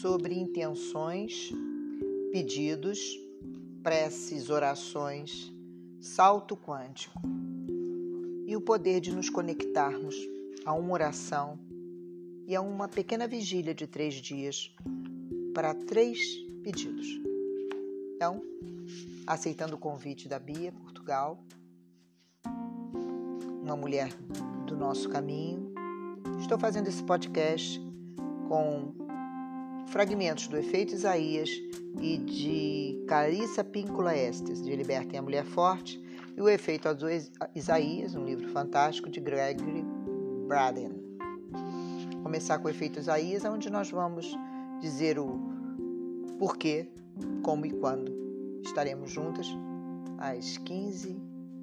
sobre intenções, pedidos, preces, orações, salto quântico e o poder de nos conectarmos a uma oração e a uma pequena vigília de três dias para três pedidos. Então, aceitando o convite da Bia Portugal, uma mulher do nosso caminho, estou fazendo esse podcast com fragmentos do Efeito Isaías e de Carissa Píncula Estes, de Libertem a Mulher Forte, e o Efeito Isaías, um livro fantástico de Gregory Braden. Começar com o Efeito Isaías, onde nós vamos dizer o porquê, como e quando estaremos juntas às 15,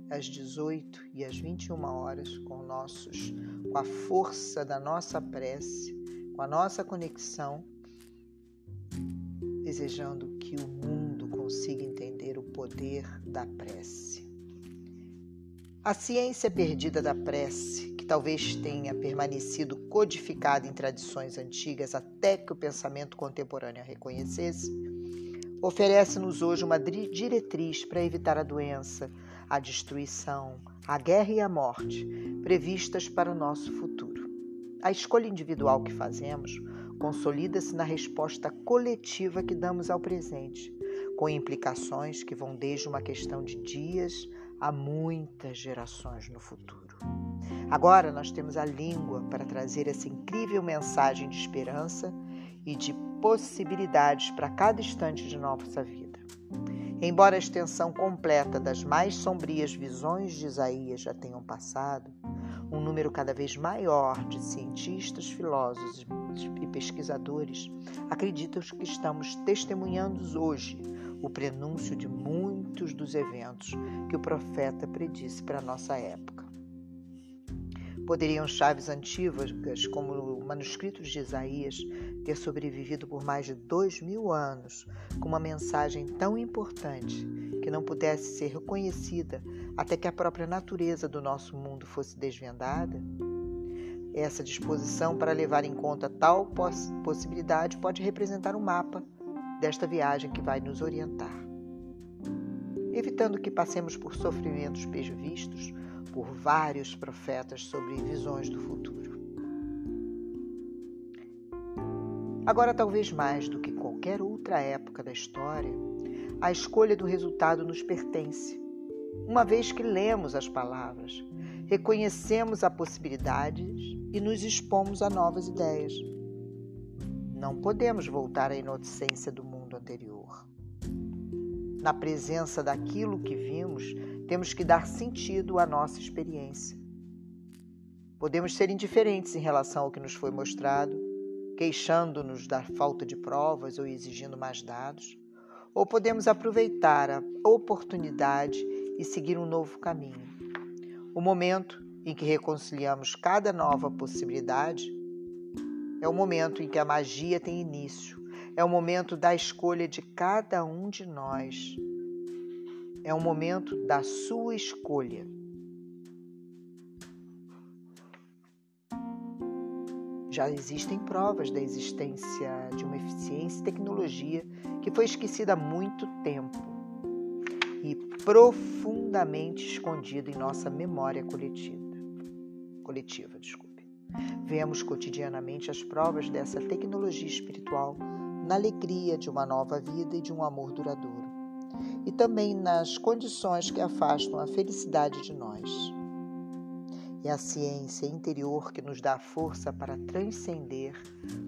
às 18 e às 21 horas com nossos, com a força da nossa prece, com a nossa conexão, desejando que o mundo consiga entender o poder da prece. A ciência perdida da prece, que talvez tenha permanecido codificada em tradições antigas até que o pensamento contemporâneo a reconhecesse, oferece-nos hoje uma diretriz para evitar a doença, a destruição, a guerra e a morte previstas para o nosso futuro. A escolha individual que fazemos consolida-se na resposta coletiva que damos ao presente, com implicações que vão desde uma questão de dias a muitas gerações no futuro. Agora nós temos a língua para trazer essa incrível mensagem de esperança e de possibilidades para cada instante de nossa vida. Embora a extensão completa das mais sombrias visões de Isaías já tenham passado, um número cada vez maior de cientistas, filósofos e pesquisadores acreditam que estamos testemunhando hoje o prenúncio de muitos dos eventos que o profeta predisse para a nossa época. Poderiam chaves antigas, como manuscritos de Isaías, ter sobrevivido por mais de dois mil anos com uma mensagem tão importante que não pudesse ser reconhecida até que a própria natureza do nosso mundo fosse desvendada? Essa disposição para levar em conta tal poss possibilidade pode representar um mapa desta viagem que vai nos orientar. Evitando que passemos por sofrimentos previstos por vários profetas sobre visões do futuro. Agora, talvez mais do que qualquer outra época da história, a escolha do resultado nos pertence, uma vez que lemos as palavras, reconhecemos a possibilidades e nos expomos a novas ideias. Não podemos voltar à inocência do mundo anterior. Na presença daquilo que vimos, temos que dar sentido à nossa experiência. Podemos ser indiferentes em relação ao que nos foi mostrado, queixando-nos da falta de provas ou exigindo mais dados, ou podemos aproveitar a oportunidade e seguir um novo caminho. O momento em que reconciliamos cada nova possibilidade é o momento em que a magia tem início, é o momento da escolha de cada um de nós. É o momento da sua escolha. Já existem provas da existência de uma eficiência e tecnologia que foi esquecida há muito tempo e profundamente escondida em nossa memória coletiva. Coletiva, desculpe. Vemos cotidianamente as provas dessa tecnologia espiritual na alegria de uma nova vida e de um amor duradouro, e também nas condições que afastam a felicidade de nós. É a ciência interior que nos dá força para transcender,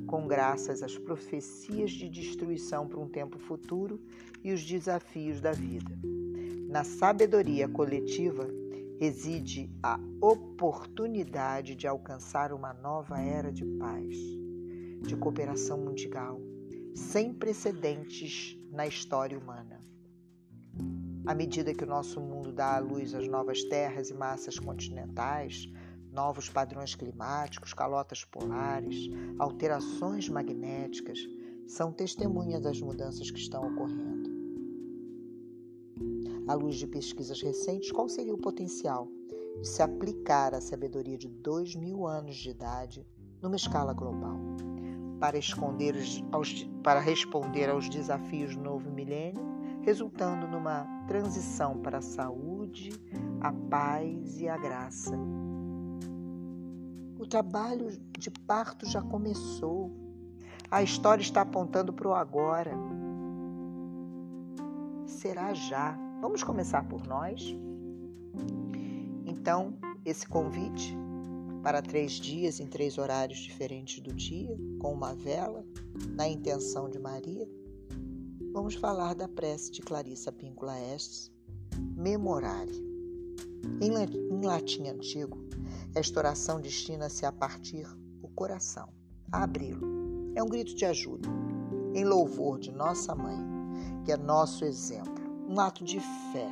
com graças às profecias de destruição para um tempo futuro e os desafios da vida. Na sabedoria coletiva reside a oportunidade de alcançar uma nova era de paz, de cooperação mundial, sem precedentes na história humana. À medida que o nosso mundo dá à luz as novas terras e massas continentais, novos padrões climáticos, calotas polares, alterações magnéticas, são testemunhas das mudanças que estão ocorrendo. À luz de pesquisas recentes, qual seria o potencial de se aplicar a sabedoria de dois mil anos de idade numa escala global? para, esconder aos, para responder aos desafios do novo milênio, resultando numa transição para a saúde, a paz e a graça. O trabalho de parto já começou. A história está apontando para o agora. Será já. Vamos começar por nós? Então, esse convite para três dias em três horários diferentes do dia, com uma vela, na intenção de Maria, vamos falar da prece de Clarissa Píncula Estes, Memorare. Em latim antigo, esta oração destina-se a partir o coração, a abri-lo. É um grito de ajuda, em louvor de nossa mãe, que é nosso exemplo, um ato de fé,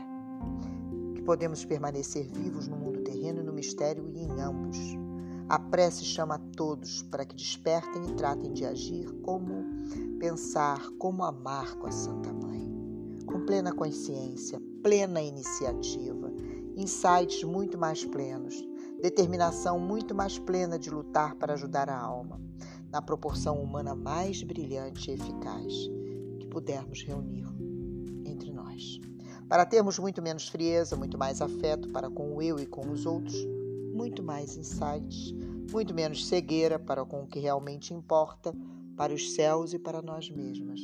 que podemos permanecer vivos no mundo terreno e no mistério e em ambos. A prece chama a todos para que despertem e tratem de agir como pensar, como amar com a Santa Mãe, com plena consciência, plena iniciativa, insights muito mais plenos, determinação muito mais plena de lutar para ajudar a alma, na proporção humana mais brilhante e eficaz que pudermos reunir entre nós. Para termos muito menos frieza, muito mais afeto para com o eu e com os outros, muito mais insights, muito menos cegueira para com o que realmente importa, para os céus e para nós mesmas.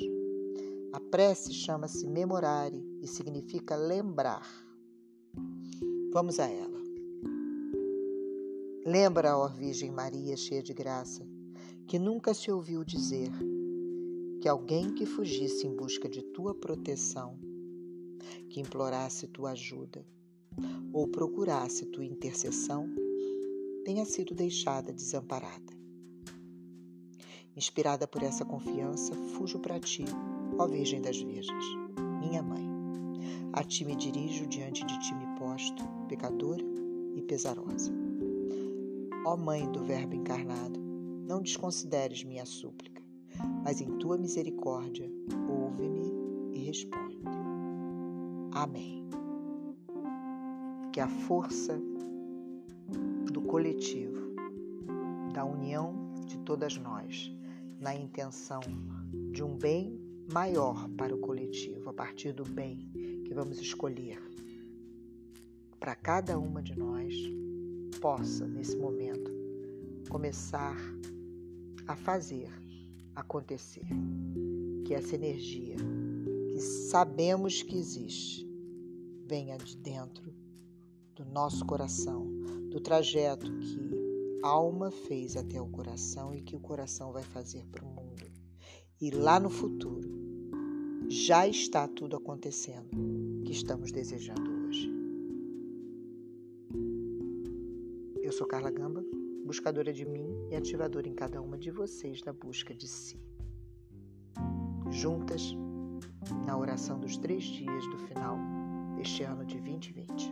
A prece chama-se memorare e significa lembrar. Vamos a ela. Lembra, ó Virgem Maria, cheia de graça, que nunca se ouviu dizer que alguém que fugisse em busca de tua proteção, que implorasse tua ajuda ou procurasse tua intercessão, tenha sido deixada desamparada. Inspirada por essa confiança, fujo para ti, ó Virgem das Virgens, minha mãe. A ti me dirijo diante de ti me posto, pecadora e pesarosa. Ó Mãe do Verbo encarnado, não desconsideres minha súplica, mas em tua misericórdia ouve-me e responde. Amém. Que a força do coletivo, da união de todas nós, na intenção de um bem maior para o coletivo, a partir do bem que vamos escolher para cada uma de nós possa, nesse momento, começar a fazer acontecer. Que essa energia que sabemos que existe venha de dentro do nosso coração, do trajeto que alma fez até o coração e que o coração vai fazer para o mundo. E lá no futuro já está tudo acontecendo que estamos desejando hoje. Eu sou Carla Gamba, buscadora de mim e ativadora em cada uma de vocês da busca de si. Juntas, na oração dos três dias do final deste ano de 2020.